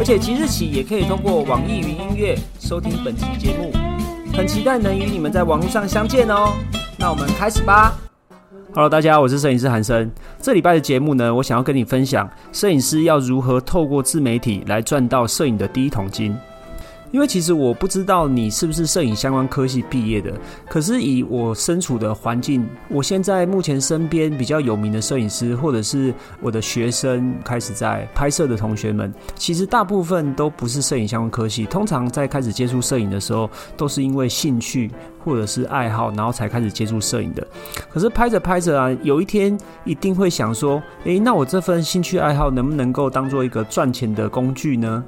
而且即日起也可以通过网易云音乐收听本期节目，很期待能与你们在网络上相见哦。那我们开始吧。Hello，大家好，我是摄影师韩生。这礼拜的节目呢，我想要跟你分享摄影师要如何透过自媒体来赚到摄影的第一桶金。因为其实我不知道你是不是摄影相关科系毕业的，可是以我身处的环境，我现在目前身边比较有名的摄影师，或者是我的学生开始在拍摄的同学们，其实大部分都不是摄影相关科系。通常在开始接触摄影的时候，都是因为兴趣或者是爱好，然后才开始接触摄影的。可是拍着拍着啊，有一天一定会想说，诶，那我这份兴趣爱好能不能够当做一个赚钱的工具呢？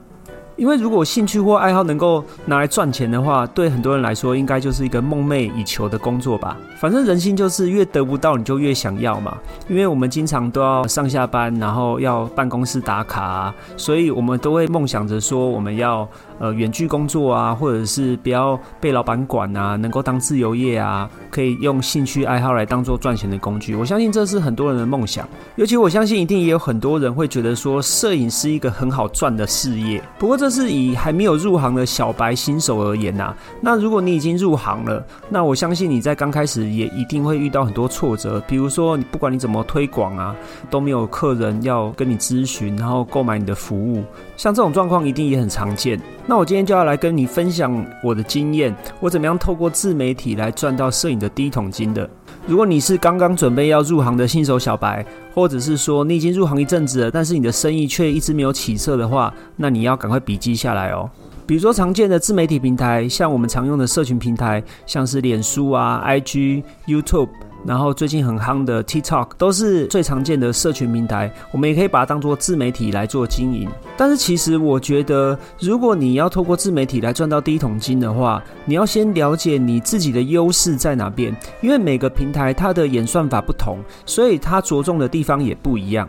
因为如果兴趣或爱好能够拿来赚钱的话，对很多人来说，应该就是一个梦寐以求的工作吧。反正人心就是越得不到，你就越想要嘛。因为我们经常都要上下班，然后要办公室打卡，所以我们都会梦想着说，我们要呃远距工作啊，或者是不要被老板管啊，能够当自由业啊，可以用兴趣爱好来当做赚钱的工具。我相信这是很多人的梦想，尤其我相信一定也有很多人会觉得说，摄影是一个很好赚的事业。不过这是以还没有入行的小白新手而言呐。那如果你已经入行了，那我相信你在刚开始也一定会遇到很多挫折。比如说，你不管你怎么推广啊，都没有客人要跟你咨询，然后购买你的服务。像这种状况一定也很常见。那我今天就要来跟你分享我的经验，我怎么样透过自媒体来赚到摄影的第一桶金的。如果你是刚刚准备要入行的新手小白，或者是说你已经入行一阵子了，但是你的生意却一直没有起色的话，那你要赶快笔记下来哦。比如说常见的自媒体平台，像我们常用的社群平台，像是脸书啊、IG、YouTube。然后最近很夯的 TikTok 都是最常见的社群平台，我们也可以把它当做自媒体来做经营。但是其实我觉得，如果你要透过自媒体来赚到第一桶金的话，你要先了解你自己的优势在哪边，因为每个平台它的演算法不同，所以它着重的地方也不一样。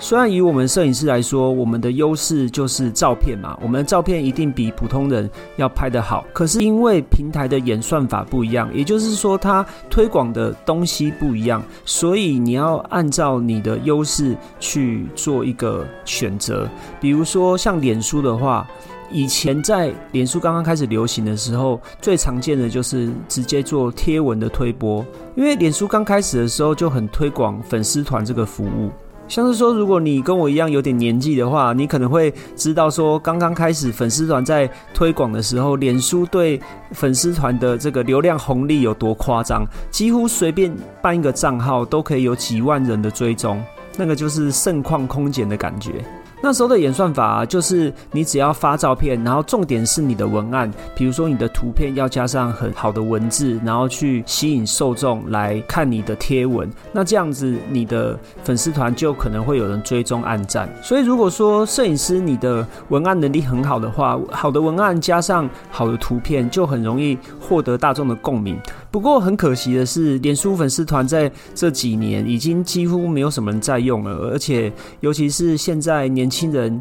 虽然以我们摄影师来说，我们的优势就是照片嘛，我们的照片一定比普通人要拍得好。可是因为平台的演算法不一样，也就是说它推广的东西不一样，所以你要按照你的优势去做一个选择。比如说像脸书的话，以前在脸书刚刚开始流行的时候，最常见的就是直接做贴文的推播，因为脸书刚开始的时候就很推广粉丝团这个服务。像是说，如果你跟我一样有点年纪的话，你可能会知道说，刚刚开始粉丝团在推广的时候，脸书对粉丝团的这个流量红利有多夸张，几乎随便办一个账号都可以有几万人的追踪，那个就是盛况空前的感觉。那时候的演算法就是你只要发照片，然后重点是你的文案，比如说你的图片要加上很好的文字，然后去吸引受众来看你的贴文。那这样子你的粉丝团就可能会有人追踪按赞。所以如果说摄影师你的文案能力很好的话，好的文案加上好的图片，就很容易获得大众的共鸣。不过很可惜的是，脸书粉丝团在这几年已经几乎没有什么人在用了，而且尤其是现在年。轻人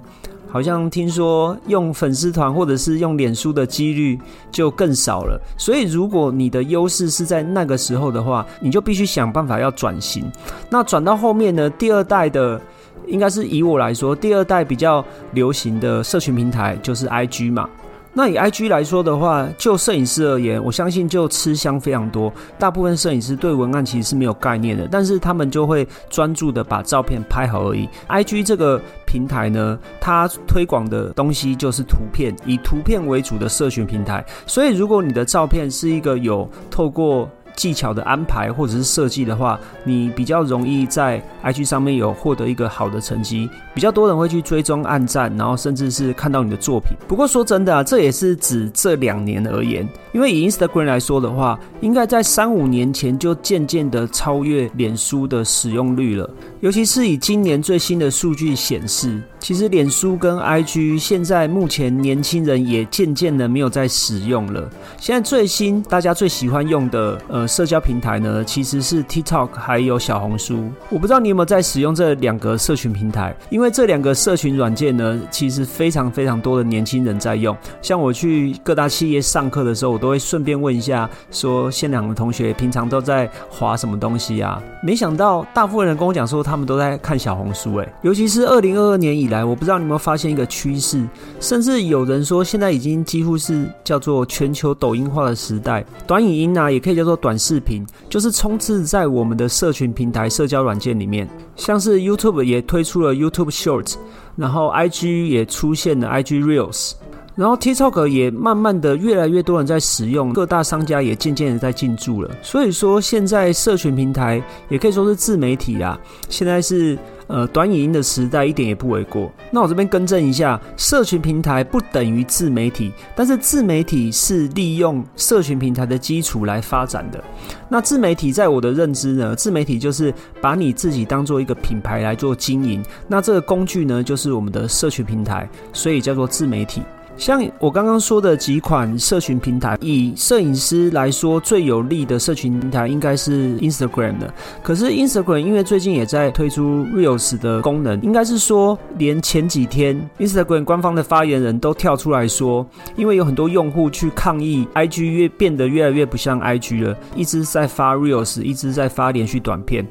好像听说用粉丝团或者是用脸书的几率就更少了，所以如果你的优势是在那个时候的话，你就必须想办法要转型。那转到后面呢？第二代的应该是以我来说，第二代比较流行的社群平台就是 IG 嘛。那以 IG 来说的话，就摄影师而言，我相信就吃香非常多。大部分摄影师对文案其实是没有概念的，但是他们就会专注的把照片拍好而已。IG 这个平台呢，它推广的东西就是图片，以图片为主的社群平台。所以，如果你的照片是一个有透过技巧的安排或者是设计的话，你比较容易在 IG 上面有获得一个好的成绩，比较多人会去追踪、暗赞，然后甚至是看到你的作品。不过说真的啊，这也是指这两年而言，因为以 Instagram 来说的话，应该在三五年前就渐渐的超越脸书的使用率了。尤其是以今年最新的数据显示，其实脸书跟 IG 现在目前年轻人也渐渐的没有在使用了。现在最新大家最喜欢用的呃社交平台呢，其实是 TikTok 还有小红书。我不知道你有没有在使用这两个社群平台，因为这两个社群软件呢，其实非常非常多的年轻人在用。像我去各大企业上课的时候，我都会顺便问一下，说现场的同学平常都在划什么东西啊？没想到大部分人跟我讲说。他们都在看小红书，哎，尤其是二零二二年以来，我不知道你有没有发现一个趋势，甚至有人说现在已经几乎是叫做全球抖音化的时代。短影音呢，也可以叫做短视频，就是充斥在我们的社群平台、社交软件里面。像是 YouTube 也推出了 YouTube Shorts，然后 IG 也出现了 IG Reels。然后 TikTok 也慢慢的越来越多人在使用，各大商家也渐渐的在进驻了。所以说现在社群平台也可以说是自媒体啊，现在是呃短影音的时代，一点也不为过。那我这边更正一下，社群平台不等于自媒体，但是自媒体是利用社群平台的基础来发展的。那自媒体在我的认知呢，自媒体就是把你自己当做一个品牌来做经营，那这个工具呢就是我们的社群平台，所以叫做自媒体。像我刚刚说的几款社群平台，以摄影师来说，最有利的社群平台应该是 Instagram 的。可是 Instagram 因为最近也在推出 Reels 的功能，应该是说，连前几天 Instagram 官方的发言人都跳出来说，因为有很多用户去抗议，IG 越变得越来越不像 IG 了，一直在发 Reels，一直在发连续短片。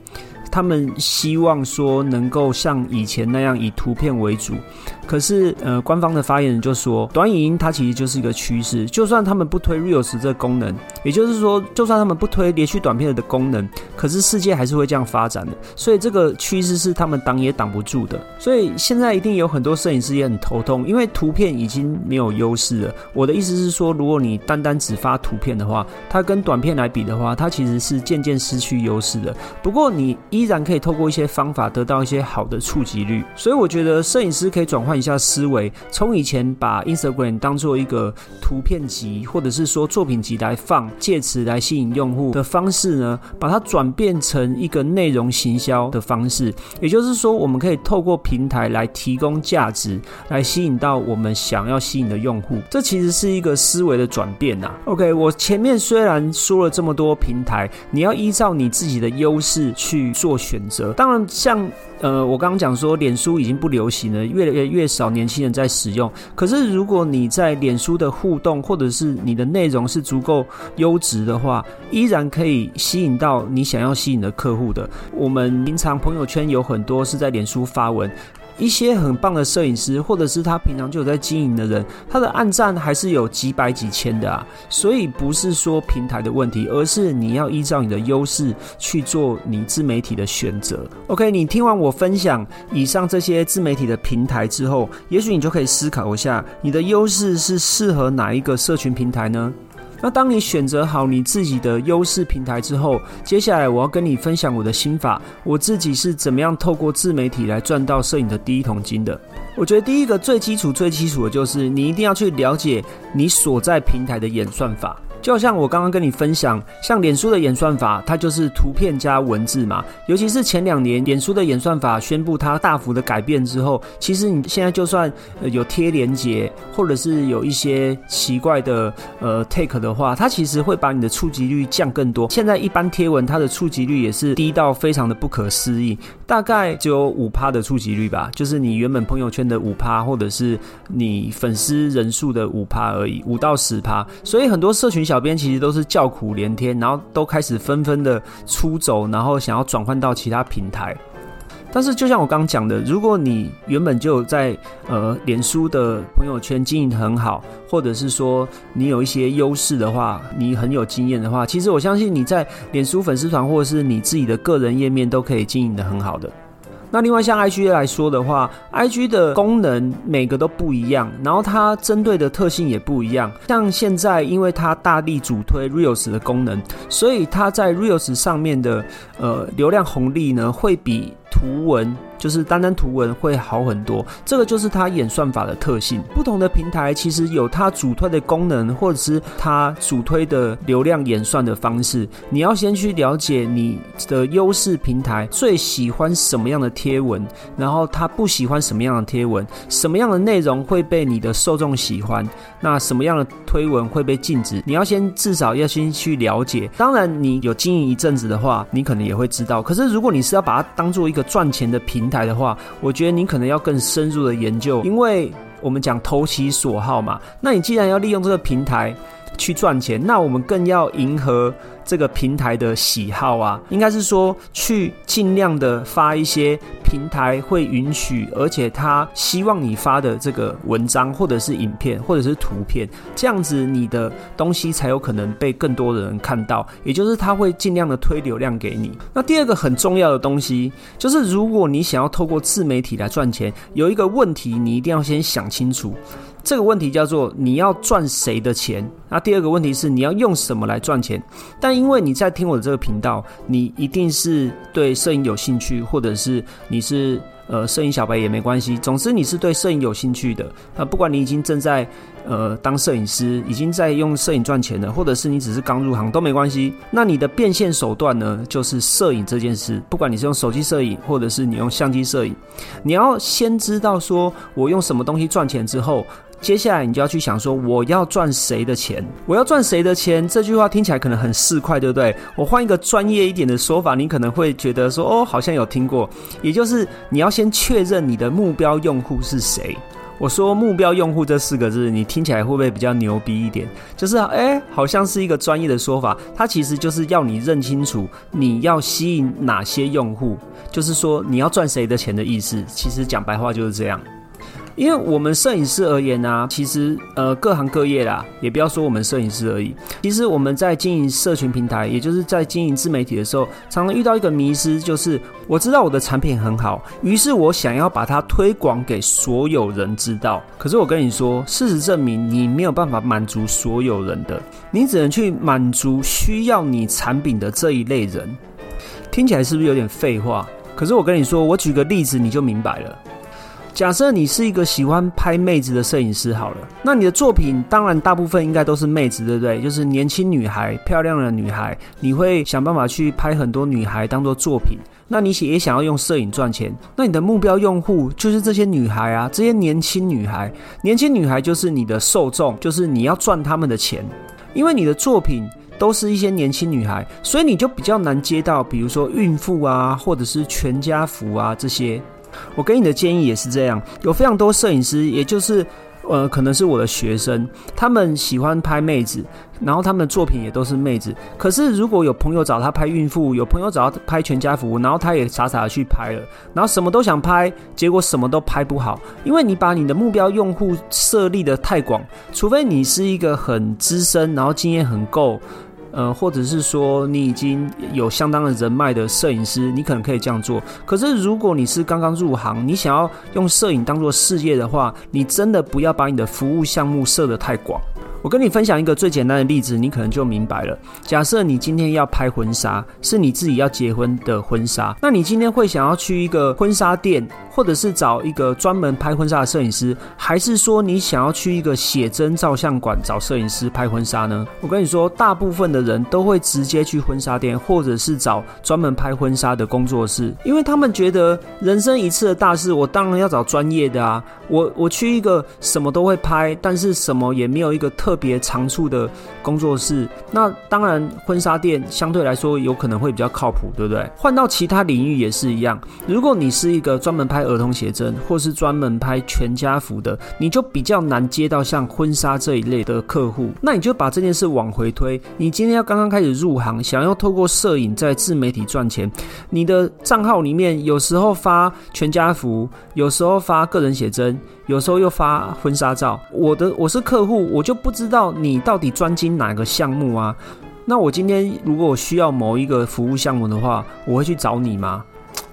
他们希望说能够像以前那样以图片为主，可是呃，官方的发言人就说，短影音它其实就是一个趋势，就算他们不推 Reels 这个功能，也就是说，就算他们不推连续短片的功能，可是世界还是会这样发展的，所以这个趋势是他们挡也挡不住的。所以现在一定有很多摄影师也很头痛，因为图片已经没有优势了。我的意思是说，如果你单单只发图片的话，它跟短片来比的话，它其实是渐渐失去优势的。不过你。依然可以透过一些方法得到一些好的触及率，所以我觉得摄影师可以转换一下思维，从以前把 Instagram 当做一个图片集或者是说作品集来放，借此来吸引用户的方式呢，把它转变成一个内容行销的方式。也就是说，我们可以透过平台来提供价值，来吸引到我们想要吸引的用户。这其实是一个思维的转变呐。OK，我前面虽然说了这么多平台，你要依照你自己的优势去。做选择，当然像呃，我刚刚讲说，脸书已经不流行了，越来越越少年轻人在使用。可是如果你在脸书的互动，或者是你的内容是足够优质的话，依然可以吸引到你想要吸引的客户的。我们平常朋友圈有很多是在脸书发文。一些很棒的摄影师，或者是他平常就有在经营的人，他的暗赞还是有几百几千的啊。所以不是说平台的问题，而是你要依照你的优势去做你自媒体的选择。OK，你听完我分享以上这些自媒体的平台之后，也许你就可以思考一下，你的优势是适合哪一个社群平台呢？那当你选择好你自己的优势平台之后，接下来我要跟你分享我的心法，我自己是怎么样透过自媒体来赚到摄影的第一桶金的。我觉得第一个最基础、最基础的就是你一定要去了解你所在平台的演算法。就像我刚刚跟你分享，像脸书的演算法，它就是图片加文字嘛。尤其是前两年，脸书的演算法宣布它大幅的改变之后，其实你现在就算呃有贴连接，或者是有一些奇怪的呃 take 的话，它其实会把你的触及率降更多。现在一般贴文它的触及率也是低到非常的不可思议，大概只有五趴的触及率吧，就是你原本朋友圈的五趴，或者是你粉丝人数的五趴而已，五到十趴。所以很多社群小小编其实都是叫苦连天，然后都开始纷纷的出走，然后想要转换到其他平台。但是就像我刚刚讲的，如果你原本就在呃脸书的朋友圈经营很好，或者是说你有一些优势的话，你很有经验的话，其实我相信你在脸书粉丝团或者是你自己的个人页面都可以经营的很好的。那另外像 I G 来说的话，I G 的功能每个都不一样，然后它针对的特性也不一样。像现在，因为它大力主推 Reels 的功能，所以它在 Reels 上面的呃流量红利呢，会比图文，就是单单图文会好很多。这个就是它演算法的特性。不同的平台其实有它主推的功能，或者是它主推的流量演算的方式。你要先去了解你的优势平台最喜欢什么样的贴文，然后它不喜欢什么样的贴文，什么样的内容会被你的受众喜欢，那什么样的推文会被禁止？你要先至少要先去了解。当然，你有经营一阵子的话，你可能也会知道。可是如果你是要把它当做一个赚钱的平台的话，我觉得你可能要更深入的研究，因为我们讲投其所好嘛。那你既然要利用这个平台去赚钱，那我们更要迎合。这个平台的喜好啊，应该是说去尽量的发一些平台会允许，而且他希望你发的这个文章或者是影片或者是图片，这样子你的东西才有可能被更多的人看到。也就是他会尽量的推流量给你。那第二个很重要的东西就是，如果你想要透过自媒体来赚钱，有一个问题你一定要先想清楚。这个问题叫做你要赚谁的钱？那第二个问题是你要用什么来赚钱？但因为你在听我的这个频道，你一定是对摄影有兴趣，或者是你是呃摄影小白也没关系。总之你是对摄影有兴趣的。那不管你已经正在呃当摄影师，已经在用摄影赚钱了，或者是你只是刚入行都没关系。那你的变现手段呢，就是摄影这件事。不管你是用手机摄影，或者是你用相机摄影，你要先知道说我用什么东西赚钱之后。接下来你就要去想说，我要赚谁的钱？我要赚谁的钱？这句话听起来可能很市侩，对不对？我换一个专业一点的说法，你可能会觉得说，哦，好像有听过。也就是你要先确认你的目标用户是谁。我说目标用户这四个字，你听起来会不会比较牛逼一点？就是哎，好像是一个专业的说法，它其实就是要你认清楚你要吸引哪些用户，就是说你要赚谁的钱的意思。其实讲白话就是这样。因为我们摄影师而言呢，其实呃各行各业啦，也不要说我们摄影师而已。其实我们在经营社群平台，也就是在经营自媒体的时候，常常遇到一个迷失，就是我知道我的产品很好，于是我想要把它推广给所有人知道。可是我跟你说，事实证明你没有办法满足所有人的，你只能去满足需要你产品的这一类人。听起来是不是有点废话？可是我跟你说，我举个例子你就明白了。假设你是一个喜欢拍妹子的摄影师，好了，那你的作品当然大部分应该都是妹子，对不对？就是年轻女孩、漂亮的女孩，你会想办法去拍很多女孩当做作品。那你也想要用摄影赚钱，那你的目标用户就是这些女孩啊，这些年轻女孩，年轻女孩就是你的受众，就是你要赚他们的钱，因为你的作品都是一些年轻女孩，所以你就比较难接到，比如说孕妇啊，或者是全家福啊这些。我给你的建议也是这样，有非常多摄影师，也就是呃，可能是我的学生，他们喜欢拍妹子，然后他们的作品也都是妹子。可是如果有朋友找他拍孕妇，有朋友找他拍全家福，然后他也傻傻的去拍了，然后什么都想拍，结果什么都拍不好，因为你把你的目标用户设立的太广，除非你是一个很资深，然后经验很够。呃，或者是说你已经有相当的人脉的摄影师，你可能可以这样做。可是如果你是刚刚入行，你想要用摄影当做事业的话，你真的不要把你的服务项目设得太广。我跟你分享一个最简单的例子，你可能就明白了。假设你今天要拍婚纱，是你自己要结婚的婚纱，那你今天会想要去一个婚纱店，或者是找一个专门拍婚纱的摄影师，还是说你想要去一个写真照相馆找摄影师拍婚纱呢？我跟你说，大部分的人都会直接去婚纱店，或者是找专门拍婚纱的工作室，因为他们觉得人生一次的大事，我当然要找专业的啊。我我去一个什么都会拍，但是什么也没有一个特。别长处的工作室，那当然婚纱店相对来说有可能会比较靠谱，对不对？换到其他领域也是一样。如果你是一个专门拍儿童写真，或是专门拍全家福的，你就比较难接到像婚纱这一类的客户。那你就把这件事往回推，你今天要刚刚开始入行，想要透过摄影在自媒体赚钱，你的账号里面有时候发全家福，有时候发个人写真。有时候又发婚纱照，我的我是客户，我就不知道你到底专精哪个项目啊？那我今天如果我需要某一个服务项目的话，我会去找你吗？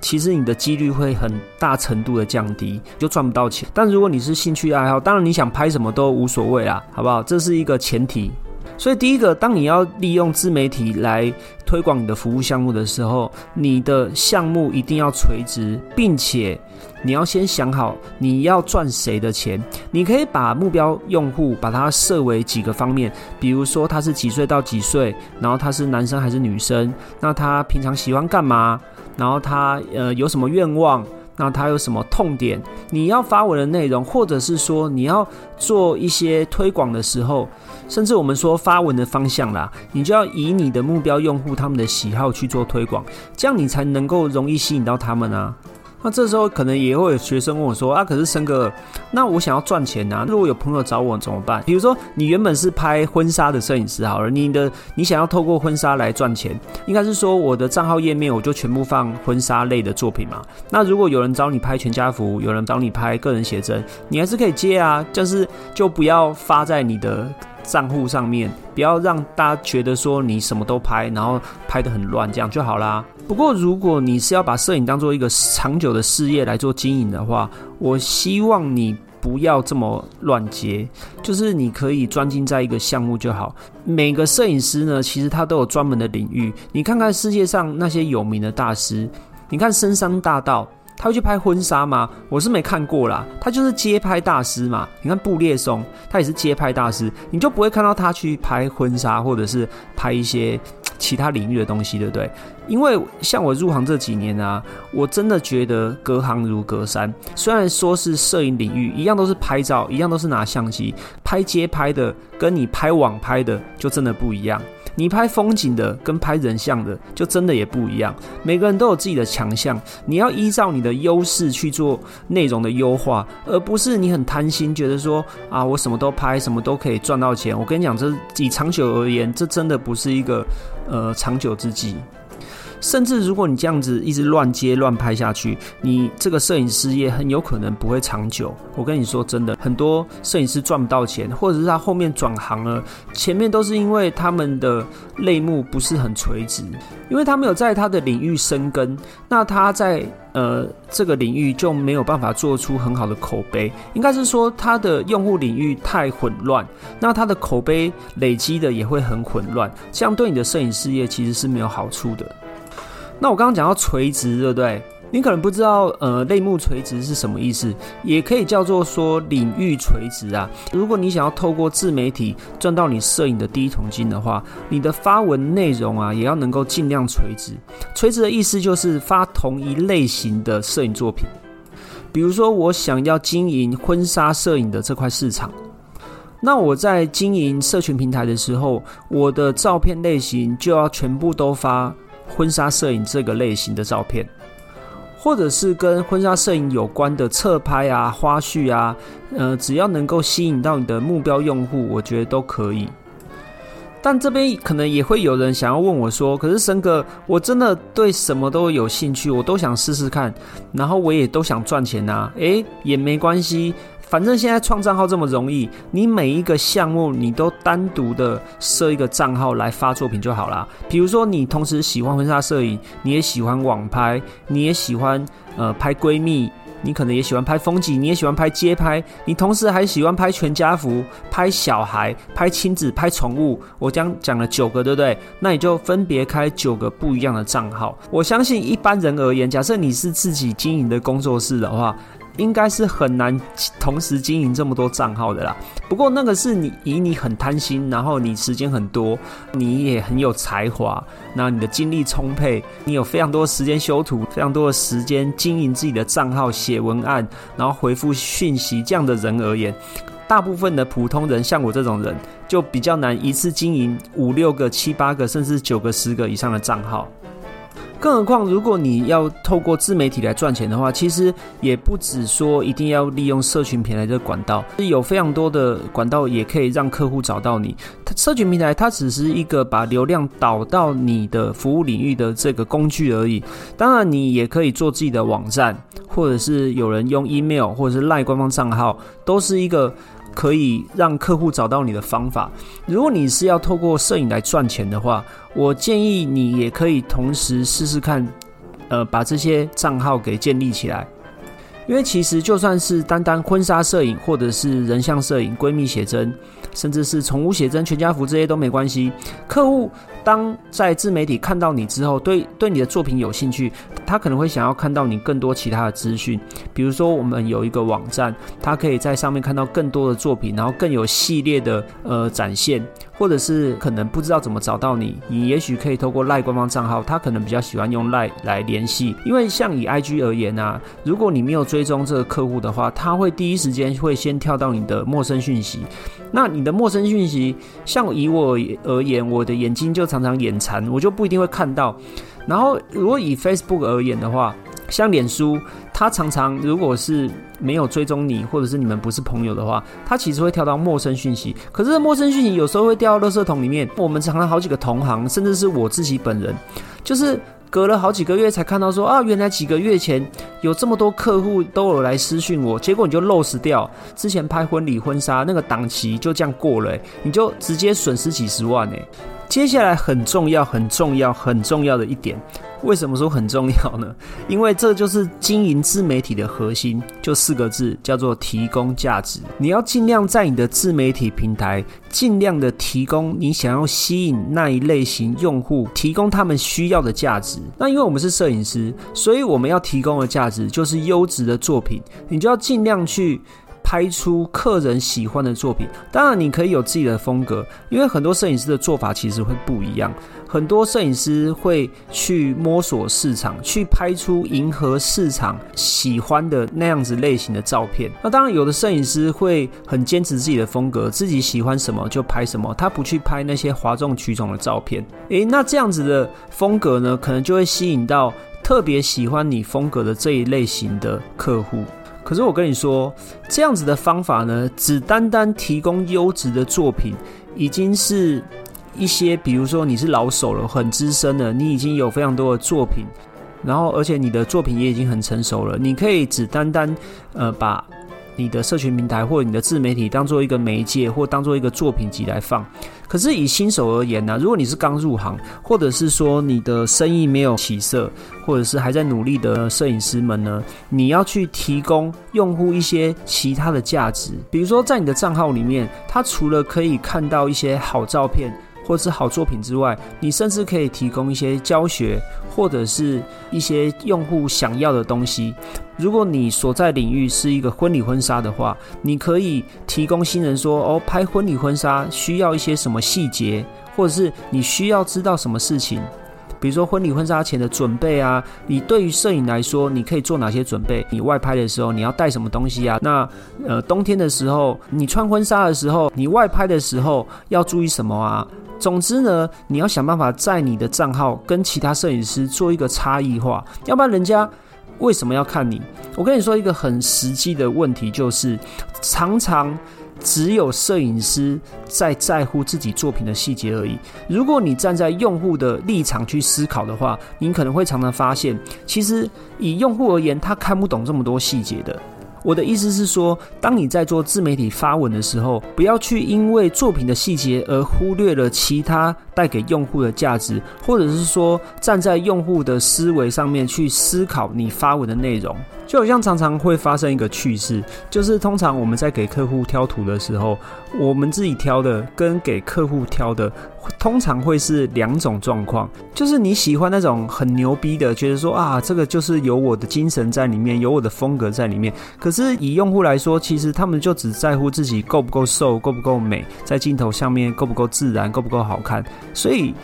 其实你的几率会很大程度的降低，就赚不到钱。但如果你是兴趣爱好，当然你想拍什么都无所谓啦，好不好？这是一个前提。所以，第一个，当你要利用自媒体来推广你的服务项目的时候，你的项目一定要垂直，并且你要先想好你要赚谁的钱。你可以把目标用户把它设为几个方面，比如说他是几岁到几岁，然后他是男生还是女生，那他平常喜欢干嘛，然后他呃有什么愿望。那他有什么痛点？你要发文的内容，或者是说你要做一些推广的时候，甚至我们说发文的方向啦，你就要以你的目标用户他们的喜好去做推广，这样你才能够容易吸引到他们啊。那这时候可能也会有学生问我说：“啊，可是森哥，那我想要赚钱呐，如果有朋友找我怎么办？比如说你原本是拍婚纱的摄影师好了，你的你想要透过婚纱来赚钱，应该是说我的账号页面我就全部放婚纱类的作品嘛。那如果有人找你拍全家福，有人找你拍个人写真，你还是可以接啊，就是就不要发在你的。”账户上面，不要让大家觉得说你什么都拍，然后拍的很乱，这样就好啦。不过，如果你是要把摄影当做一个长久的事业来做经营的话，我希望你不要这么乱接，就是你可以专精在一个项目就好。每个摄影师呢，其实他都有专门的领域。你看看世界上那些有名的大师，你看深山大道。他会去拍婚纱吗？我是没看过啦。他就是街拍大师嘛。你看布列松，他也是街拍大师，你就不会看到他去拍婚纱，或者是拍一些其他领域的东西，对不对？因为像我入行这几年啊，我真的觉得隔行如隔山。虽然说是摄影领域，一样都是拍照，一样都是拿相机拍街拍的，跟你拍网拍的就真的不一样。你拍风景的跟拍人像的就真的也不一样，每个人都有自己的强项，你要依照你的优势去做内容的优化，而不是你很贪心，觉得说啊我什么都拍，什么都可以赚到钱。我跟你讲，这以长久而言，这真的不是一个呃长久之计。甚至如果你这样子一直乱接乱拍下去，你这个摄影师业很有可能不会长久。我跟你说真的，很多摄影师赚不到钱，或者是他后面转行了，前面都是因为他们的类目不是很垂直，因为他没有在他的领域生根，那他在呃这个领域就没有办法做出很好的口碑。应该是说他的用户领域太混乱，那他的口碑累积的也会很混乱，这样对你的摄影事业其实是没有好处的。那我刚刚讲到垂直，对不对？你可能不知道，呃，类目垂直是什么意思，也可以叫做说领域垂直啊。如果你想要透过自媒体赚到你摄影的第一桶金的话，你的发文内容啊，也要能够尽量垂直。垂直的意思就是发同一类型的摄影作品。比如说，我想要经营婚纱摄影的这块市场，那我在经营社群平台的时候，我的照片类型就要全部都发。婚纱摄影这个类型的照片，或者是跟婚纱摄影有关的侧拍啊、花絮啊，呃，只要能够吸引到你的目标用户，我觉得都可以。但这边可能也会有人想要问我说：“可是森哥，我真的对什么都有兴趣，我都想试试看，然后我也都想赚钱呐。”诶，也没关系。反正现在创账号这么容易，你每一个项目你都单独的设一个账号来发作品就好啦。比如说，你同时喜欢婚纱摄影，你也喜欢网拍，你也喜欢呃拍闺蜜，你可能也喜欢拍风景，你也喜欢拍街拍，你同时还喜欢拍全家福、拍小孩、拍亲子、拍宠物。我将讲了九个，对不对？那你就分别开九个不一样的账号。我相信一般人而言，假设你是自己经营的工作室的话。应该是很难同时经营这么多账号的啦。不过那个是你以你很贪心，然后你时间很多，你也很有才华，那你的精力充沛，你有非常多的时间修图，非常多的时间经营自己的账号、写文案，然后回复讯息这样的人而言，大部分的普通人像我这种人，就比较难一次经营五六个、七八个，甚至九个、十个以上的账号。更何况，如果你要透过自媒体来赚钱的话，其实也不止说一定要利用社群平台的管道，有非常多的管道也可以让客户找到你。社群平台它只是一个把流量导到你的服务领域的这个工具而已。当然，你也可以做自己的网站，或者是有人用 email 或者是赖官方账号，都是一个。可以让客户找到你的方法。如果你是要透过摄影来赚钱的话，我建议你也可以同时试试看，呃，把这些账号给建立起来。因为其实就算是单单婚纱摄影，或者是人像摄影、闺蜜写真，甚至是宠物写真、全家福这些都没关系。客户当在自媒体看到你之后，对对你的作品有兴趣，他可能会想要看到你更多其他的资讯。比如说，我们有一个网站，他可以在上面看到更多的作品，然后更有系列的呃展现。或者是可能不知道怎么找到你，你也许可以透过赖官方账号，他可能比较喜欢用赖来联系，因为像以 IG 而言啊，如果你没有追踪这个客户的话，他会第一时间会先跳到你的陌生讯息。那你的陌生讯息，像以我而言，我的眼睛就常常眼馋，我就不一定会看到。然后如果以 Facebook 而言的话，像脸书。他常常如果是没有追踪你，或者是你们不是朋友的话，他其实会跳到陌生讯息。可是陌生讯息有时候会掉到垃圾桶里面。我们常常好几个同行，甚至是我自己本人，就是隔了好几个月才看到说啊，原来几个月前有这么多客户都有来私讯我，结果你就 lose 掉之前拍婚礼婚纱那个档期就这样过了，你就直接损失几十万呢。接下来很重要、很重要、很重要的一点。为什么说很重要呢？因为这就是经营自媒体的核心，就四个字，叫做提供价值。你要尽量在你的自媒体平台，尽量的提供你想要吸引那一类型用户，提供他们需要的价值。那因为我们是摄影师，所以我们要提供的价值就是优质的作品，你就要尽量去。拍出客人喜欢的作品，当然你可以有自己的风格，因为很多摄影师的做法其实会不一样。很多摄影师会去摸索市场，去拍出迎合市场喜欢的那样子类型的照片。那当然，有的摄影师会很坚持自己的风格，自己喜欢什么就拍什么，他不去拍那些哗众取宠的照片。诶，那这样子的风格呢，可能就会吸引到特别喜欢你风格的这一类型的客户。可是我跟你说，这样子的方法呢，只单单提供优质的作品，已经是一些，比如说你是老手了，很资深的，你已经有非常多的作品，然后而且你的作品也已经很成熟了，你可以只单单呃把。你的社群平台或者你的自媒体当做一个媒介，或当做一个作品集来放。可是以新手而言呢，如果你是刚入行，或者是说你的生意没有起色，或者是还在努力的摄影师们呢，你要去提供用户一些其他的价值。比如说在你的账号里面，他除了可以看到一些好照片。或是好作品之外，你甚至可以提供一些教学，或者是一些用户想要的东西。如果你所在领域是一个婚礼婚纱的话，你可以提供新人说：“哦，拍婚礼婚纱需要一些什么细节，或者是你需要知道什么事情。”比如说婚礼婚纱前的准备啊，你对于摄影来说，你可以做哪些准备？你外拍的时候你要带什么东西啊？那呃，冬天的时候你穿婚纱的时候，你外拍的时候要注意什么啊？总之呢，你要想办法在你的账号跟其他摄影师做一个差异化，要不然人家为什么要看你？我跟你说一个很实际的问题，就是常常。只有摄影师在在乎自己作品的细节而已。如果你站在用户的立场去思考的话，你可能会常常发现，其实以用户而言，他看不懂这么多细节的。我的意思是说，当你在做自媒体发文的时候，不要去因为作品的细节而忽略了其他带给用户的价值，或者是说站在用户的思维上面去思考你发文的内容。就好像常常会发生一个趣事，就是通常我们在给客户挑图的时候，我们自己挑的跟给客户挑的，通常会是两种状况。就是你喜欢那种很牛逼的，觉得说啊，这个就是有我的精神在里面，有我的风格在里面。可是以用户来说，其实他们就只在乎自己够不够瘦，够不够美，在镜头上面够不够自然，够不够好看。所以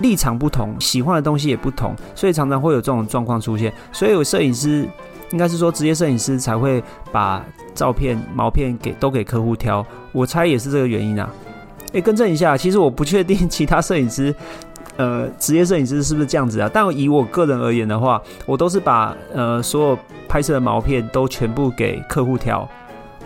立场不同，喜欢的东西也不同，所以常常会有这种状况出现。所以有摄影师。应该是说，职业摄影师才会把照片毛片给都给客户挑，我猜也是这个原因啊。诶，更正一下，其实我不确定其他摄影师，呃，职业摄影师是不是这样子啊？但以我个人而言的话，我都是把呃所有拍摄的毛片都全部给客户挑。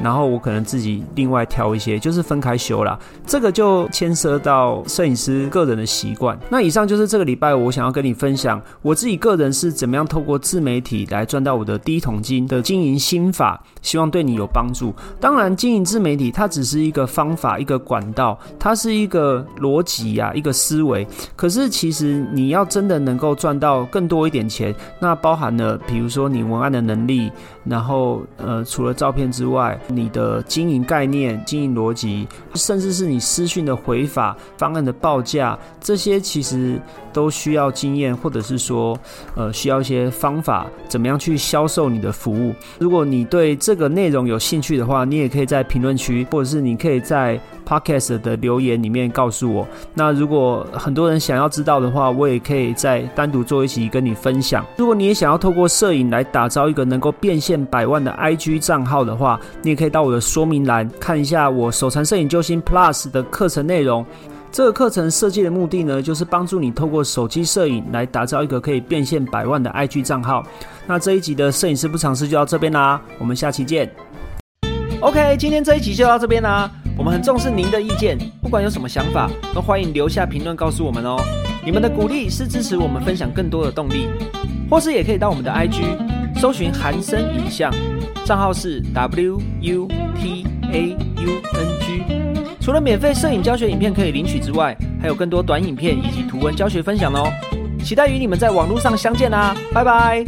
然后我可能自己另外挑一些，就是分开修啦。这个就牵涉到摄影师个人的习惯。那以上就是这个礼拜我想要跟你分享我自己个人是怎么样透过自媒体来赚到我的第一桶金的经营心法，希望对你有帮助。当然，经营自媒体它只是一个方法、一个管道，它是一个逻辑呀、一个思维。可是其实你要真的能够赚到更多一点钱，那包含了比如说你文案的能力。然后呃，除了照片之外，你的经营概念、经营逻辑，甚至是你私讯的回法、方案的报价，这些其实都需要经验，或者是说呃，需要一些方法，怎么样去销售你的服务。如果你对这个内容有兴趣的话，你也可以在评论区，或者是你可以在 podcast 的留言里面告诉我。那如果很多人想要知道的话，我也可以再单独做一期跟你分享。如果你也想要透过摄影来打造一个能够变现百万的 IG 账号的话，你也可以到我的说明栏看一下我手残摄影救星 Plus 的课程内容。这个课程设计的目的呢，就是帮助你透过手机摄影来打造一个可以变现百万的 IG 账号。那这一集的摄影师不尝试就到这边啦，我们下期见。OK，今天这一集就到这边啦。我们很重视您的意见，不管有什么想法，都欢迎留下评论告诉我们哦。你们的鼓励是支持我们分享更多的动力，或是也可以到我们的 IG 搜寻韩生影像，账号是 W U T A U N G。除了免费摄影教学影片可以领取之外，还有更多短影片以及图文教学分享哦。期待与你们在网络上相见啦，拜拜。